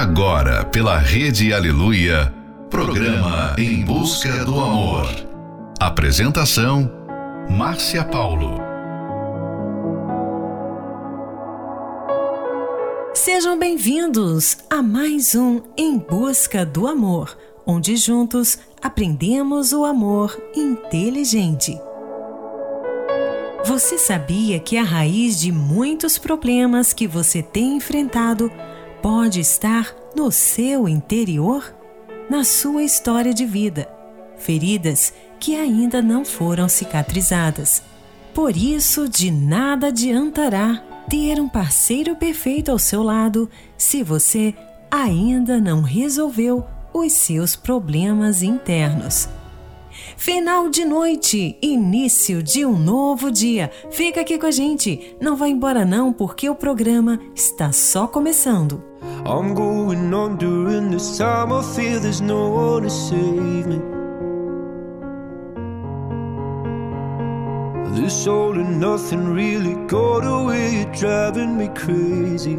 Agora, pela Rede Aleluia, programa Em Busca do Amor. Apresentação: Márcia Paulo. Sejam bem-vindos a mais um Em Busca do Amor, onde juntos aprendemos o amor inteligente. Você sabia que a raiz de muitos problemas que você tem enfrentado pode estar no seu interior, na sua história de vida, feridas que ainda não foram cicatrizadas. Por isso, de nada adiantará ter um parceiro perfeito ao seu lado se você ainda não resolveu os seus problemas internos. Final de noite, início de um novo dia. Fica aqui com a gente. Não vá embora não, porque o programa está só começando. I'm going on during this time. I feel there's no one to save me. This all and nothing really got away, driving me crazy.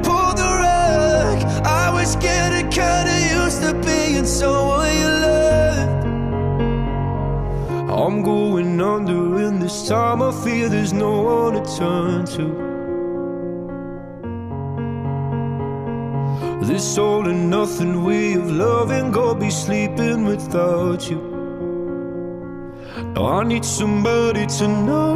someone you loved. I'm going under, and this time I feel there's no one to turn to. This all and nothing way of loving, go be sleeping without you. Now I need somebody to know,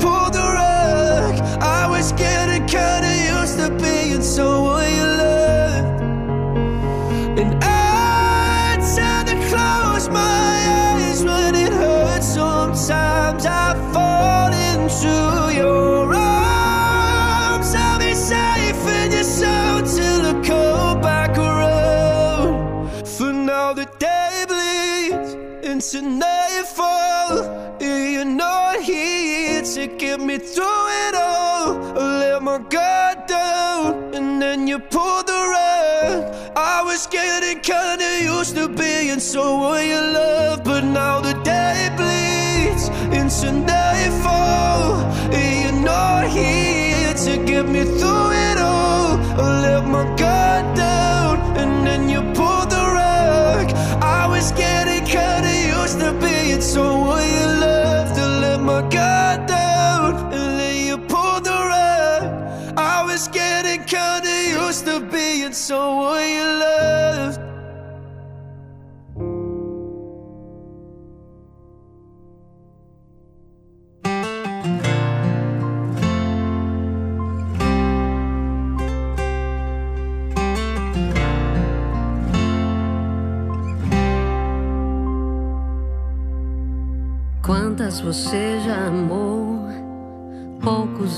into your arms. I'll be safe in your sound till it comes back around. For now, the day bleeds into nightfall. And you're not here to get me through to being someone you love, but now the day bleeds into nightfall. You're not here to get me through it all. I let my guard down, and then you pulled the rug. I was getting kinda used to being someone you love to let my guard down and then you pulled the rug. I was getting kinda used to being someone you loved. Quantas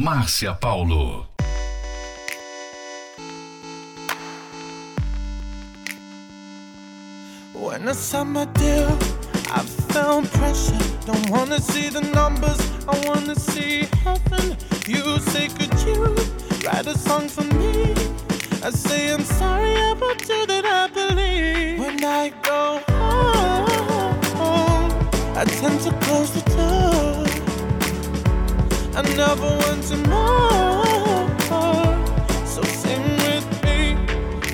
Márcia Paulo. When I signed my deal, I felt pressure. Don't wanna see the numbers, I wanna see heaven. You say, could you write a song for me? I say, I'm sorry about you that I believe. When I go home, I tend to close the. I never want to. So sing with me.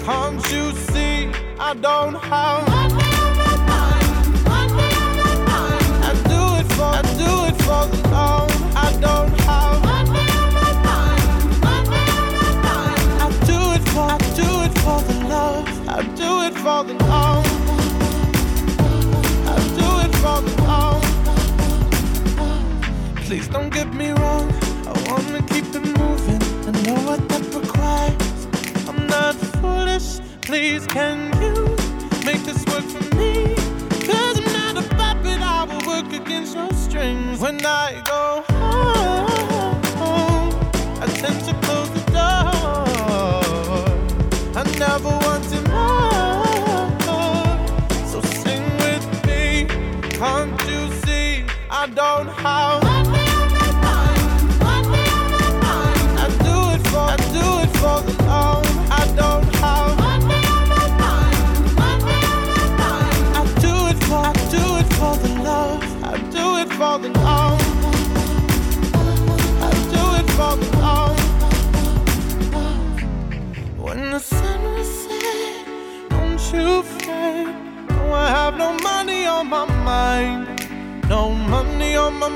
Can't you see I don't have Please don't get me wrong. I wanna keep it moving. I know what that requires. I'm not foolish. Please, can you make this work for me? Cause I'm not a puppet. I will work against your strings. When I go home, I tend to close the door. I never wanted more. So sing with me. Can't you see? I don't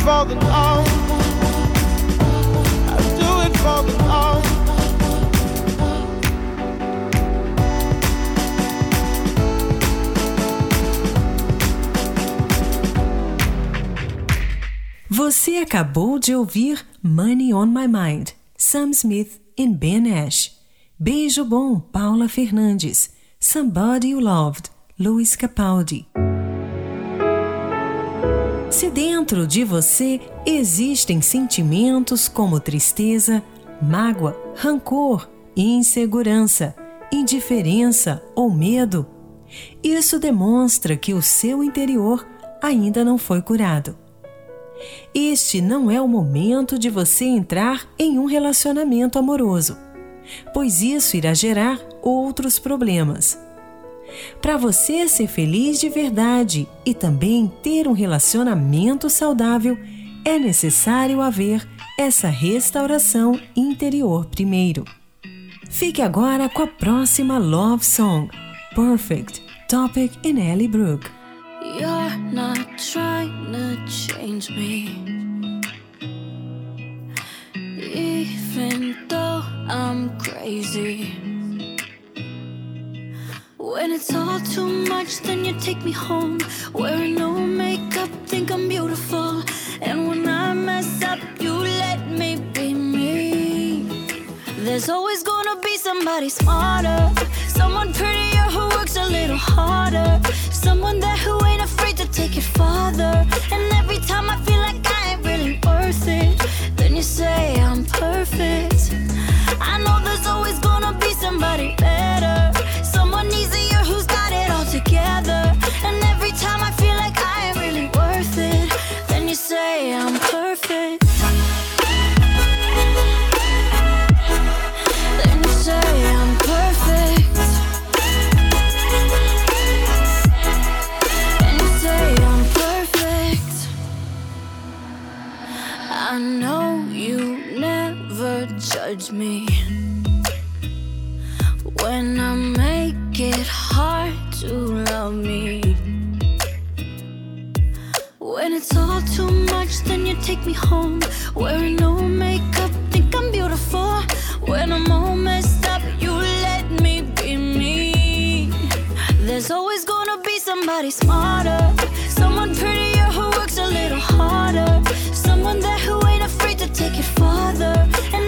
for the love. Você acabou de ouvir Money on My Mind, Sam Smith e Ben Ash. Beijo Bom, Paula Fernandes. Somebody You Loved, Luis Capaldi. Se dentro de você existem sentimentos como tristeza, mágoa, rancor, insegurança, indiferença ou medo, isso demonstra que o seu interior ainda não foi curado. Este não é o momento de você entrar em um relacionamento amoroso, pois isso irá gerar outros problemas. Para você ser feliz de verdade e também ter um relacionamento saudável, é necessário haver essa restauração interior primeiro. Fique agora com a próxima Love Song, Perfect, Topic in Ellie Brooke. You're not trying to change me. Even though I'm crazy. When it's all too much, then you take me home. Wearing no makeup, think I'm beautiful. And when I mess up, you let me be me. There's always gonna be somebody smarter, someone prettier who works a little harder. Someone there who ain't afraid to take it farther. And every time I feel like I ain't really worth it, then you say I'm perfect. I know there's always gonna be somebody better, someone easier who's got it all together. And every time I feel like I really worth it, then you say I'm perfect. Then you say I'm perfect. And you say I'm perfect. I know you never judge me when I make it hard to love me. When it's all too much, then you take me home. Wearing no makeup, think I'm beautiful. When I'm all messed up, you let me be me. There's always gonna be somebody smarter, someone prettier who works a little harder, someone there who ain't afraid to take it farther. And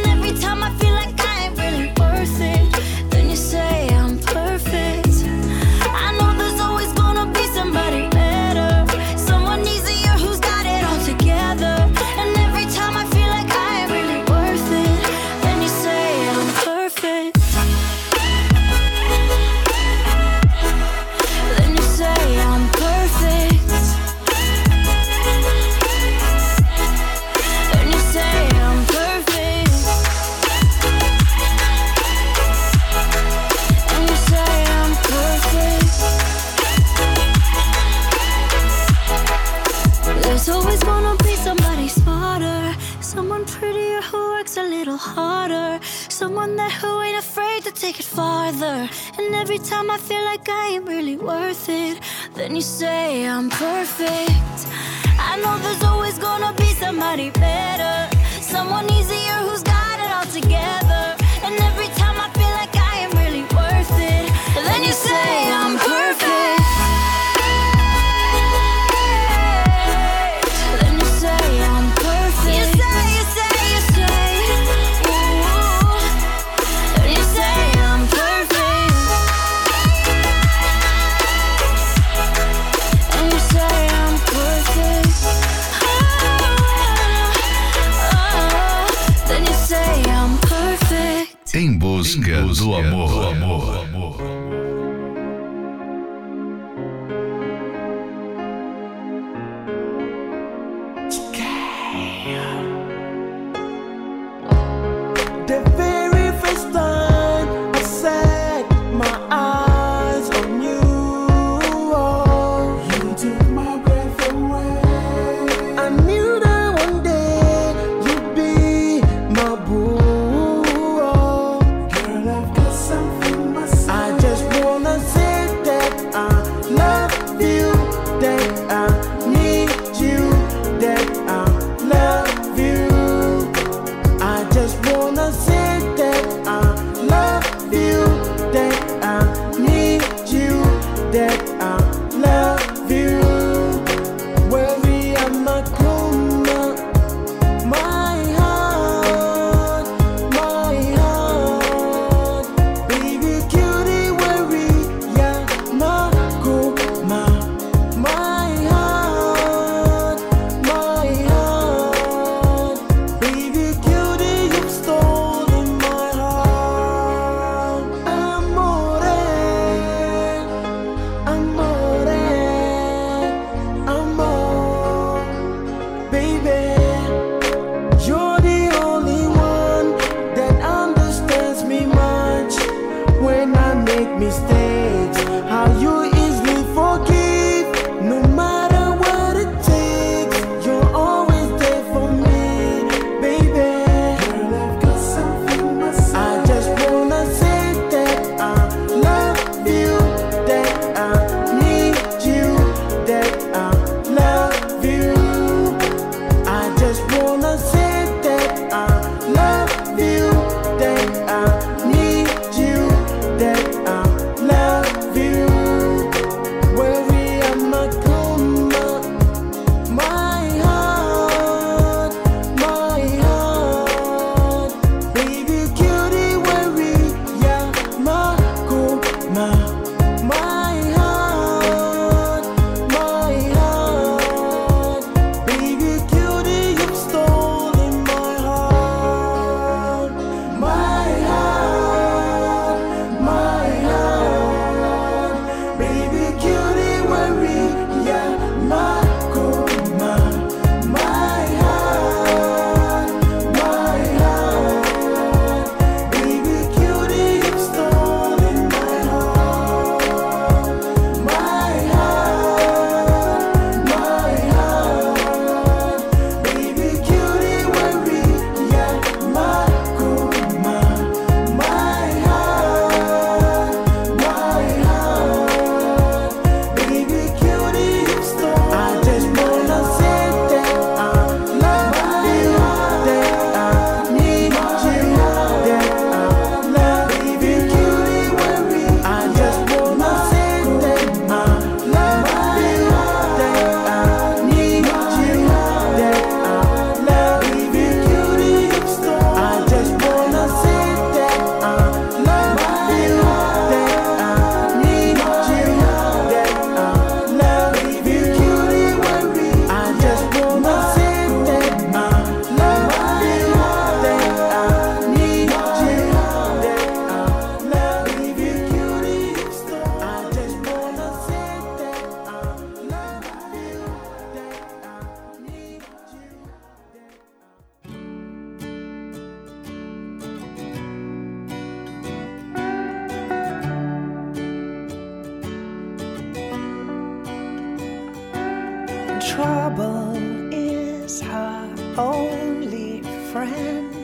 trouble is her only friend,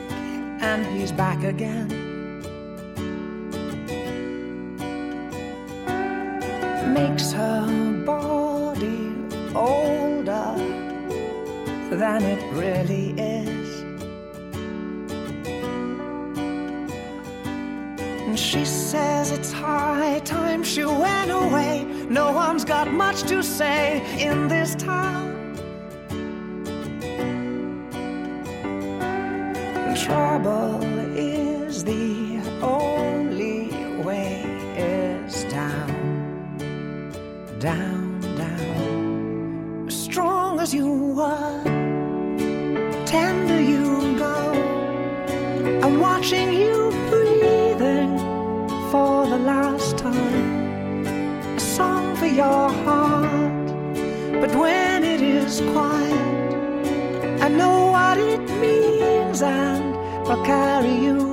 and he's back again. Makes her body older than it really is. And she says it's high time she went away no one's got much to say in this time. and I'll carry you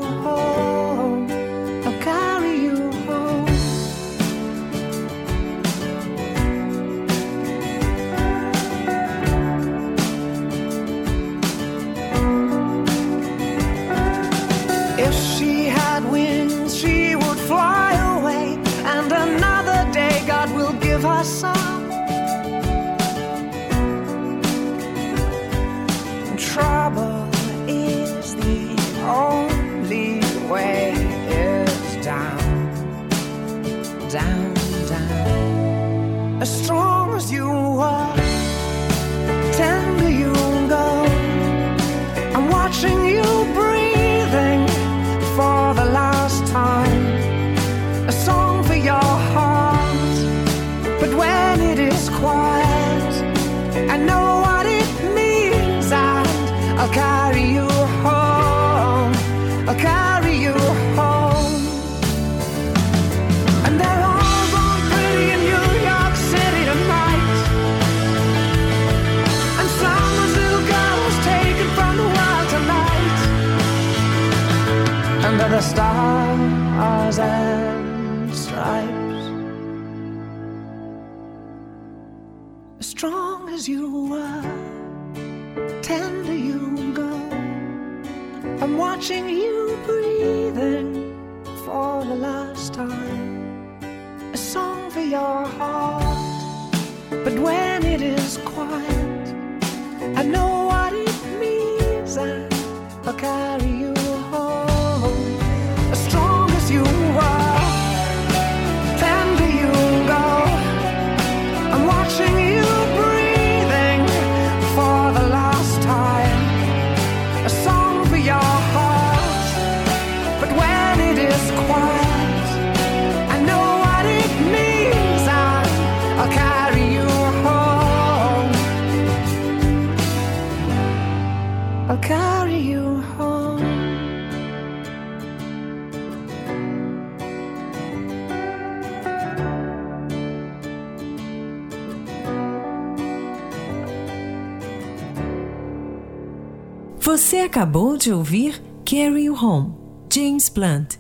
de ouvir Carry You Home, James Blunt.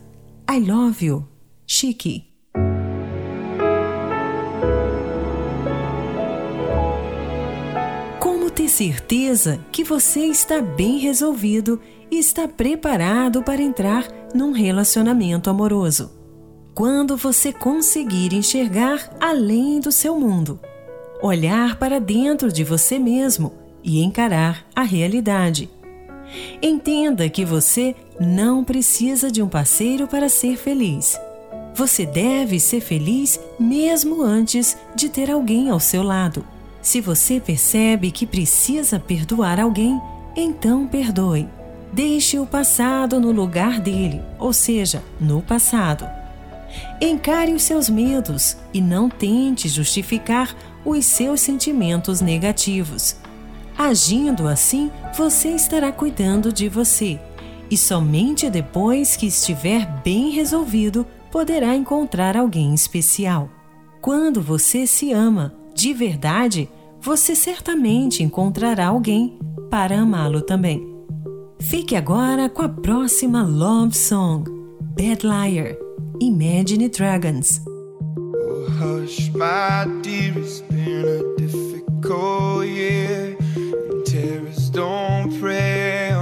I Love You, Chique. Como ter certeza que você está bem resolvido e está preparado para entrar num relacionamento amoroso? Quando você conseguir enxergar além do seu mundo, olhar para dentro de você mesmo e encarar a realidade. Entenda que você não precisa de um parceiro para ser feliz. Você deve ser feliz mesmo antes de ter alguém ao seu lado. Se você percebe que precisa perdoar alguém, então perdoe. Deixe o passado no lugar dele, ou seja, no passado. Encare os seus medos e não tente justificar os seus sentimentos negativos. Agindo assim, você estará cuidando de você. E somente depois que estiver bem resolvido, poderá encontrar alguém especial. Quando você se ama de verdade, você certamente encontrará alguém para amá-lo também. Fique agora com a próxima love song, Bad Liar, Imagine Dragons. Oh, hush, my dear, it's been a difficult year. And terrorists don't prey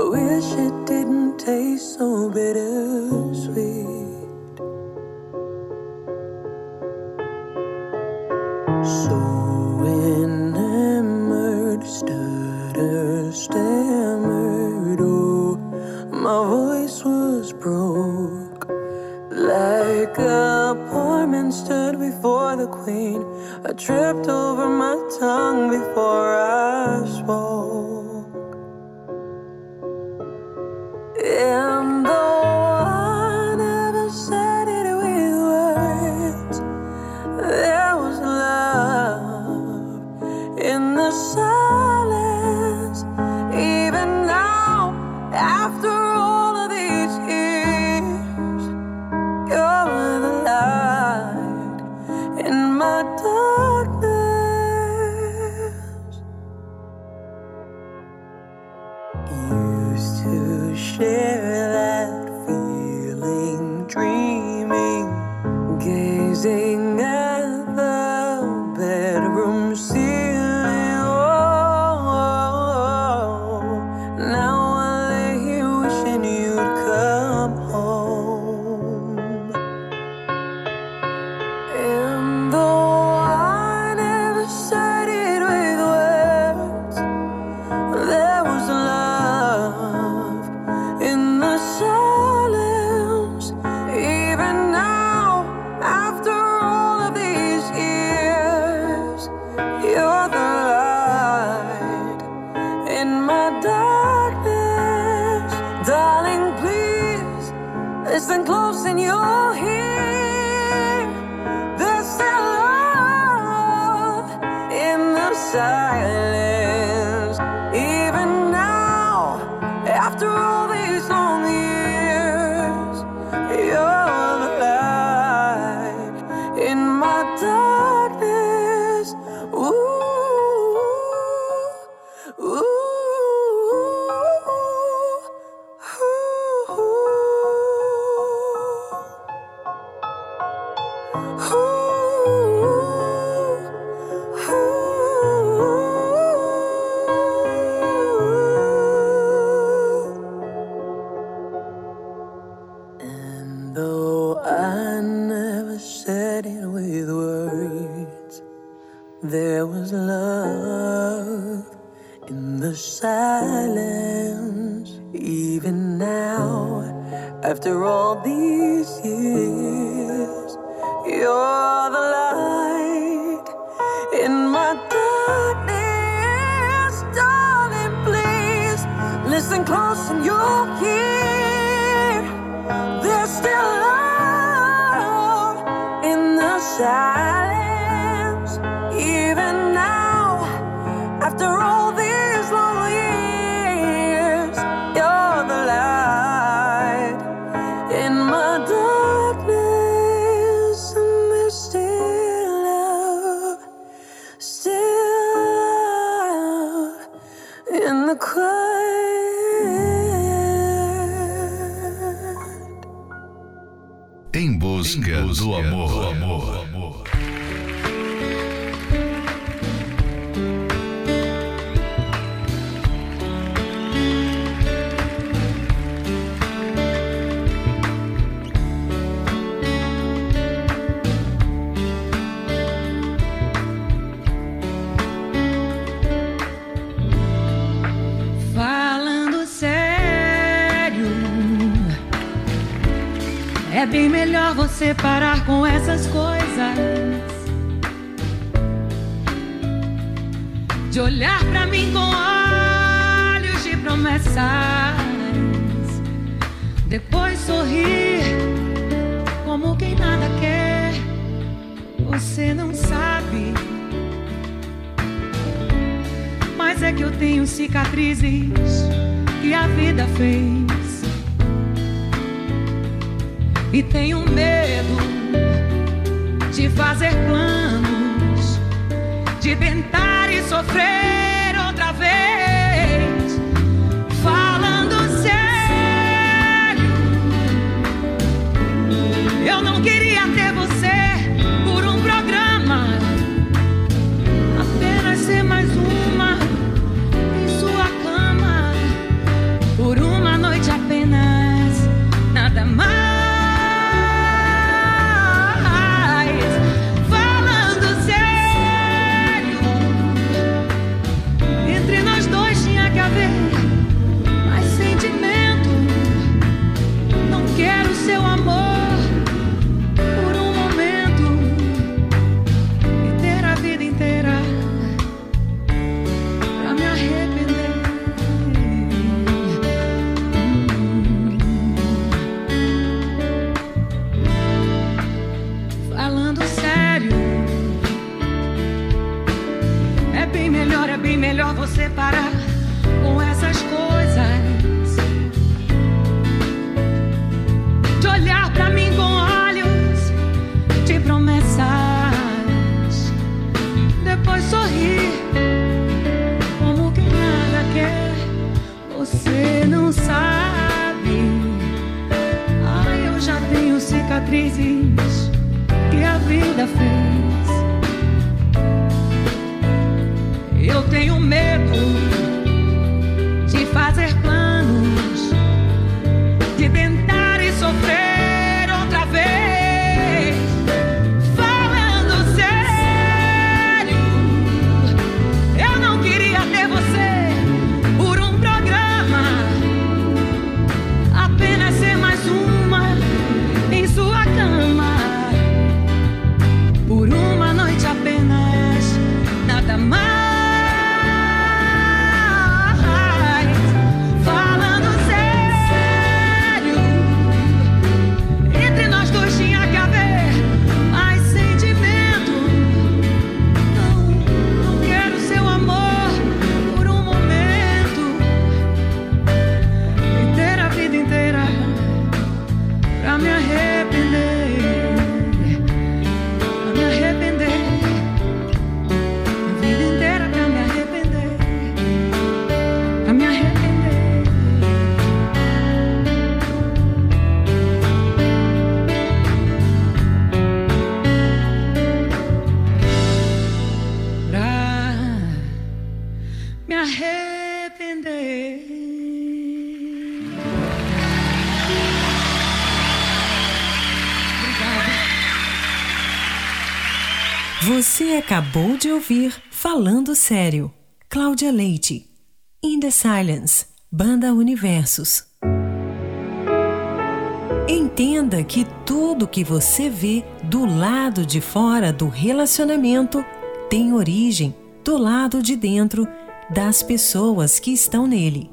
I wish it didn't taste so bittersweet. So enamored, stutter, stammered. Oh, my voice was broke. Like a poor man stood before the queen. I tripped over my tongue before I. tenho cicatrizes que a vida fez. E tenho medo de fazer planos, de tentar e sofrer. Arrepender. Você acabou de ouvir Falando Sério, Cláudia Leite. In the Silence, Banda Universos. Entenda que tudo que você vê do lado de fora do relacionamento tem origem do lado de dentro das pessoas que estão nele.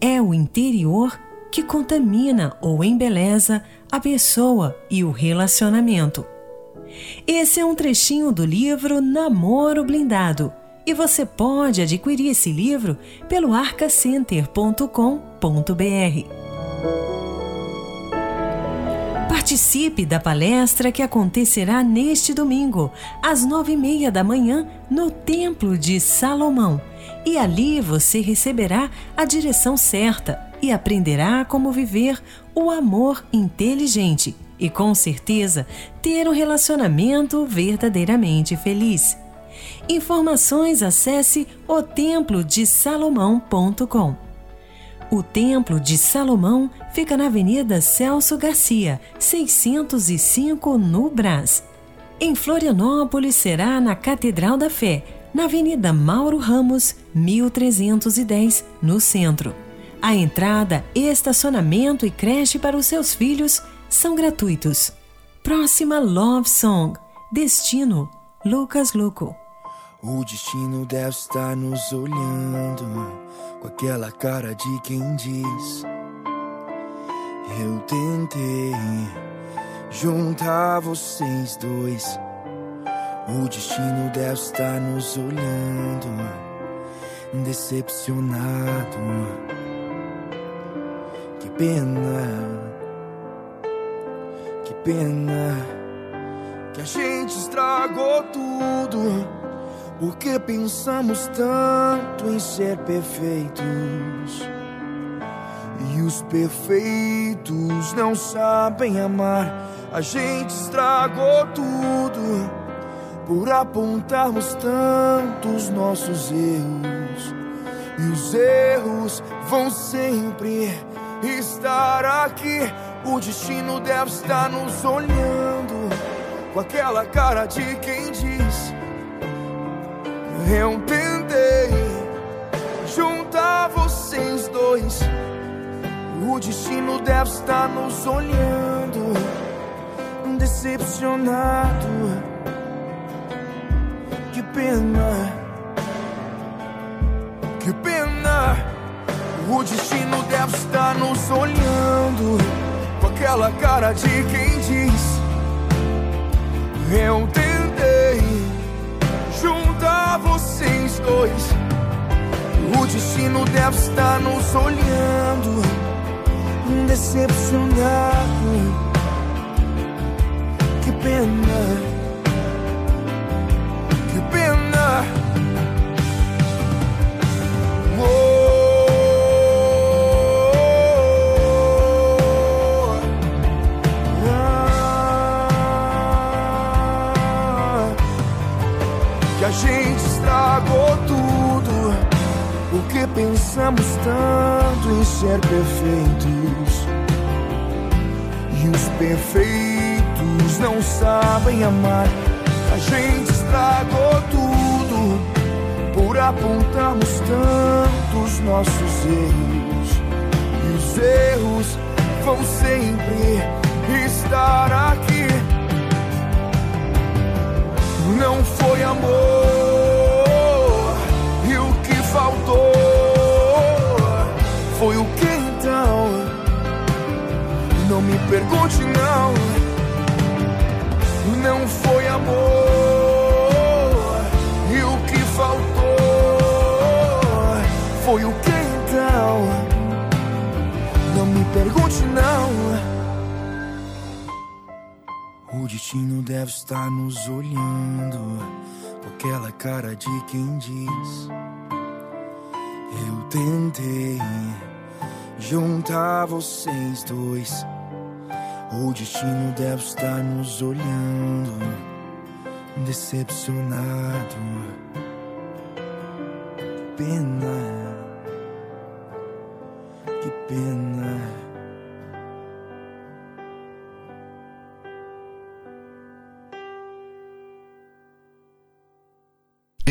É o interior que contamina ou embeleza a pessoa e o relacionamento. Esse é um trechinho do livro Namoro Blindado e você pode adquirir esse livro pelo arcacenter.com.br. Participe da palestra que acontecerá neste domingo, às nove e meia da manhã, no Templo de Salomão. E ali você receberá a direção certa e aprenderá como viver o amor inteligente e, com certeza, ter um relacionamento verdadeiramente feliz. Informações acesse otemplodesalomão.com. O Templo de Salomão fica na Avenida Celso Garcia, 605, no Brás. Em Florianópolis será na Catedral da Fé, na Avenida Mauro Ramos, 1310, no centro. A entrada, estacionamento e creche para os seus filhos são gratuitos. Próxima Love Song: Destino, Lucas Luco. O destino deve estar nos olhando com aquela cara de quem diz: Eu tentei juntar vocês dois. O destino deve estar nos olhando, decepcionado. Que pena, que pena. que a gente estragou tudo. Porque pensamos tanto em ser perfeitos. E os perfeitos não sabem amar. A gente estragou tudo por apontarmos tantos nossos erros. E os erros vão sempre estar aqui. O destino deve estar nos olhando com aquela cara de quem diz: Eu tentei juntar vocês dois. O destino deve estar nos olhando, decepcionado. Pena, que pena. O destino deve estar nos olhando com aquela cara de quem diz: Eu tentei juntar vocês dois. O destino deve estar nos olhando, decepcionado. Que pena, que a gente estragou tudo. Porque pensamos tanto em ser perfeitos. E os perfeitos não sabem amar. A gente estragou tudo por apontarmos tantos nossos erros. E os erros vão sempre estar aqui. Não foi amor, e o que faltou foi o que então? Não me pergunte, não. Não foi amor, e o que faltou foi o que então? Não me pergunte, não. Destino deve estar nos olhando com aquela cara de quem diz: Eu tentei juntar vocês dois. O destino deve estar nos olhando, decepcionado. Pena, que pena.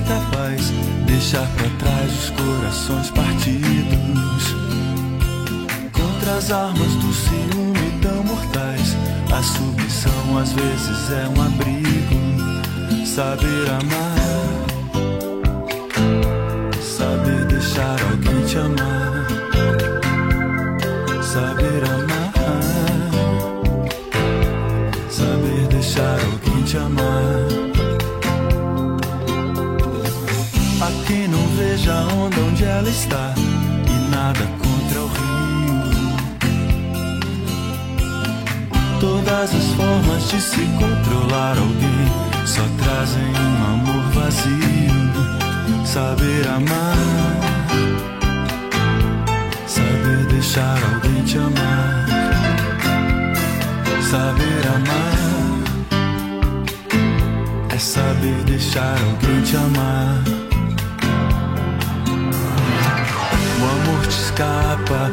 É capaz deixar pra trás os corações partidos. Contra as armas do ciúme tão mortais, a submissão às vezes é um abrigo. Saber amar, de se controlar. Alguém só trazem um amor vazio. Saber amar, saber deixar alguém te amar, saber amar. É saber deixar alguém te amar. O amor te escapa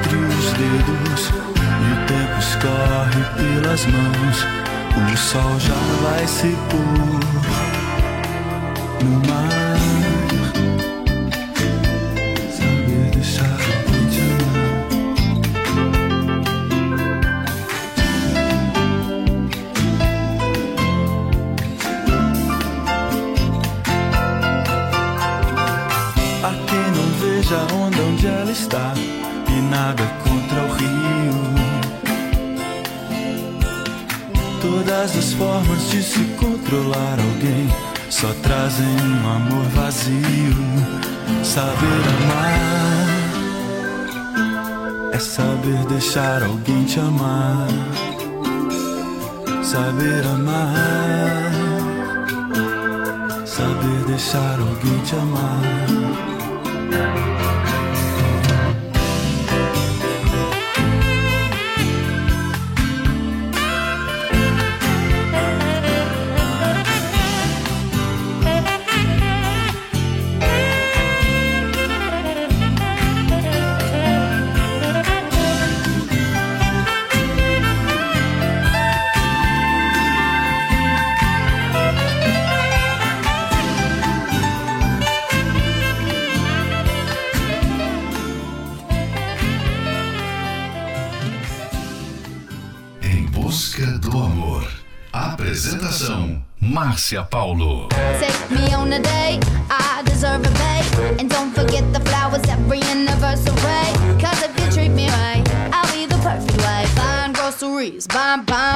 entre os dedos e o tempo escorre pelas mãos. O sol já vai se pôr. no mar. Saber deixar. Há quem não veja a onde ela está e nada contra o rio. Todas as formas de se controlar alguém só trazem um amor vazio. Saber amar é saber deixar alguém te amar. Saber amar, saber deixar alguém te amar. Márcia Paulo. Take me on a date, I deserve a bait. And don't forget the flowers every anniversary. Cause if you treat me right, I'll be the perfect wife. Buying groceries, buying, buying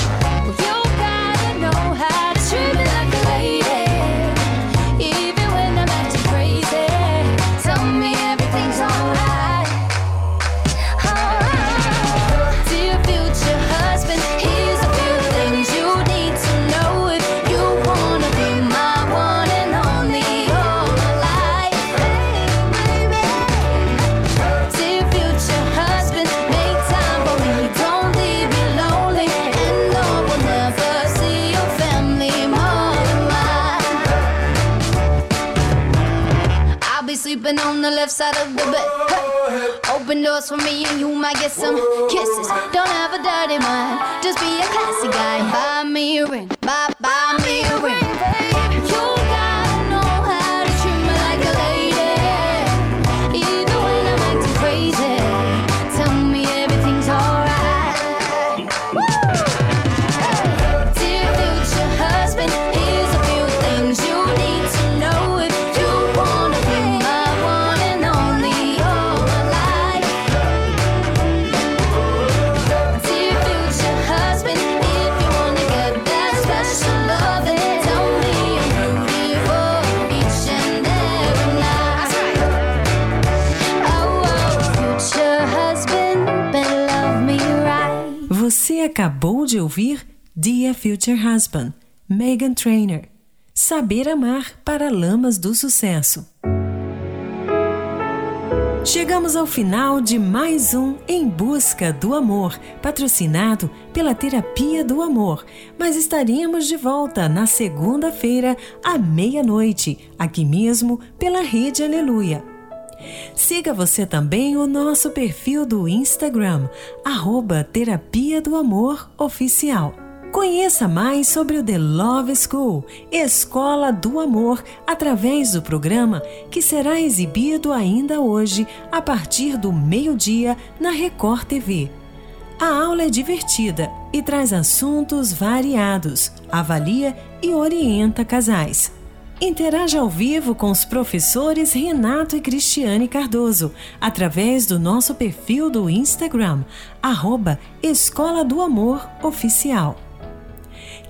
Side of the bed. Hey. Open doors for me and you might get some kisses. Don't have a dirty mind, just be a classy guy. Buy me a ring, buy, buy me a ring. Você acabou de ouvir Dear Future Husband, Megan Trainor. Saber amar para lamas do sucesso. Chegamos ao final de mais um Em Busca do Amor, patrocinado pela Terapia do Amor. Mas estaremos de volta na segunda-feira, à meia-noite, aqui mesmo pela Rede Aleluia. Siga você também o nosso perfil do Instagram, arroba Terapia do Amor Oficial. Conheça mais sobre o The Love School, Escola do Amor, através do programa que será exibido ainda hoje, a partir do meio-dia, na Record TV. A aula é divertida e traz assuntos variados, avalia e orienta casais. Interaja ao vivo com os professores Renato e Cristiane Cardoso através do nosso perfil do Instagram, arroba Escola do Amor Oficial.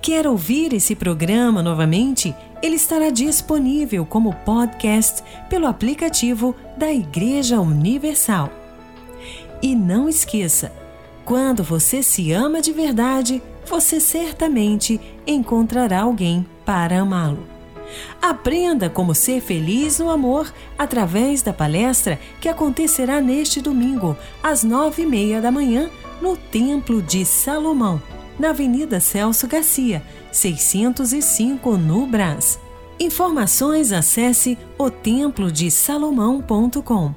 Quer ouvir esse programa novamente? Ele estará disponível como podcast pelo aplicativo da Igreja Universal. E não esqueça, quando você se ama de verdade, você certamente encontrará alguém para amá-lo. Aprenda como ser feliz no amor através da palestra que acontecerá neste domingo, às nove e meia da manhã, no Templo de Salomão, na Avenida Celso Garcia, 605, no Brás. Informações acesse otemplodesalomão.com.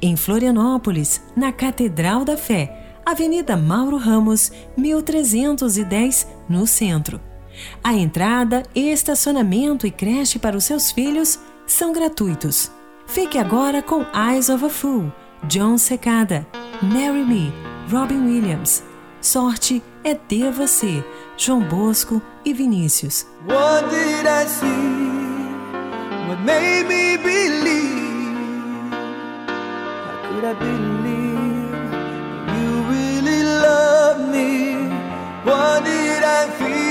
Em Florianópolis, na Catedral da Fé, Avenida Mauro Ramos, 1310, no centro. A entrada, estacionamento e creche para os seus filhos são gratuitos. Fique agora com Eyes of a Fool, John Secada, Marry Me, Robin Williams. Sorte é ter você, João Bosco e Vinícius. What did I see? What made me believe? How could I believe you really love me? What did I feel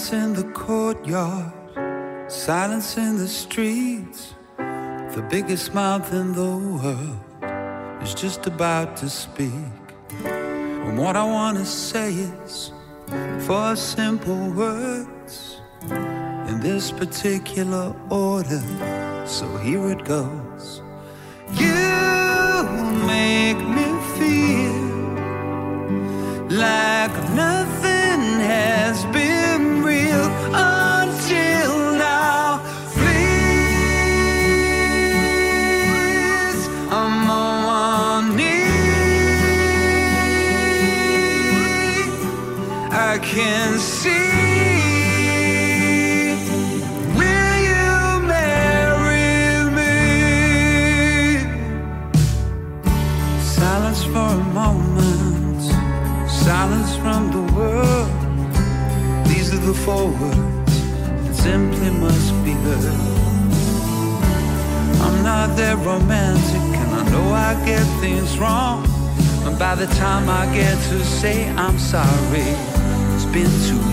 Silence in the courtyard, silence in the streets. The biggest mouth in the world is just about to speak. And what I want to say is four simple words in this particular order. So here it goes. You That simply must be heard. I'm not that romantic, and I know I get things wrong. And by the time I get to say I'm sorry, it's been too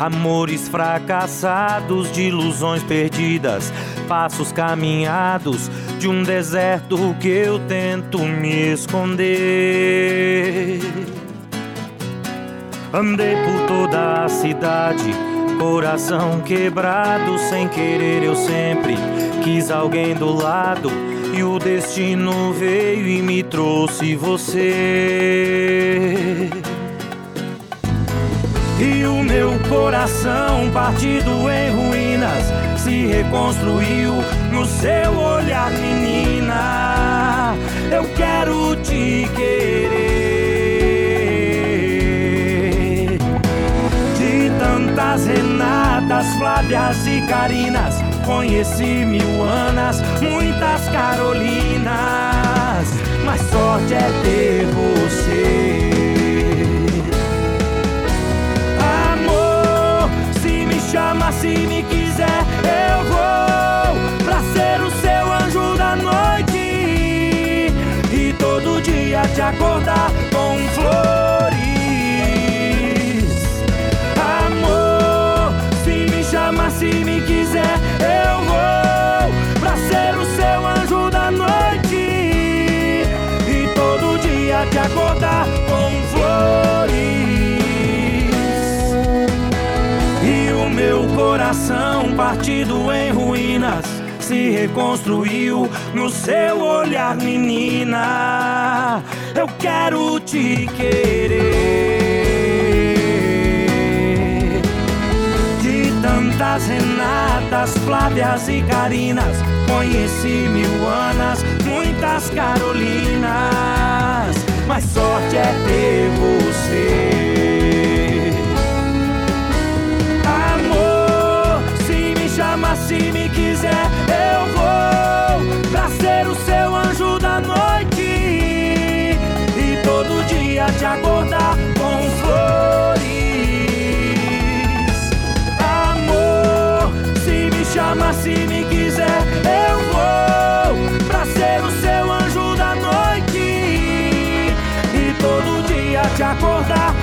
amores fracassados, de ilusões perdidas, passos caminhados de um deserto que eu tento me esconder. Andei por toda a cidade, coração quebrado, sem querer eu sempre quis alguém do lado. E o destino veio e me trouxe você meu coração, partido em ruínas, se reconstruiu no seu olhar, menina. Eu quero te querer. De tantas Renatas, Flávias e Carinas, conheci mil Anas, muitas Carolinas, mas sorte é ter você. chama se me quiser, eu vou. Coração partido em ruínas se reconstruiu no seu olhar, menina. Eu quero te querer. De tantas Renatas, Flávias e Carinas, conheci mil Anas, muitas Carolinas. Mas sorte é ter você. Se me quiser, eu vou pra ser o seu anjo da noite e todo dia te acordar com flores. Amor, se me chamar, se me quiser, eu vou pra ser o seu anjo da noite e todo dia te acordar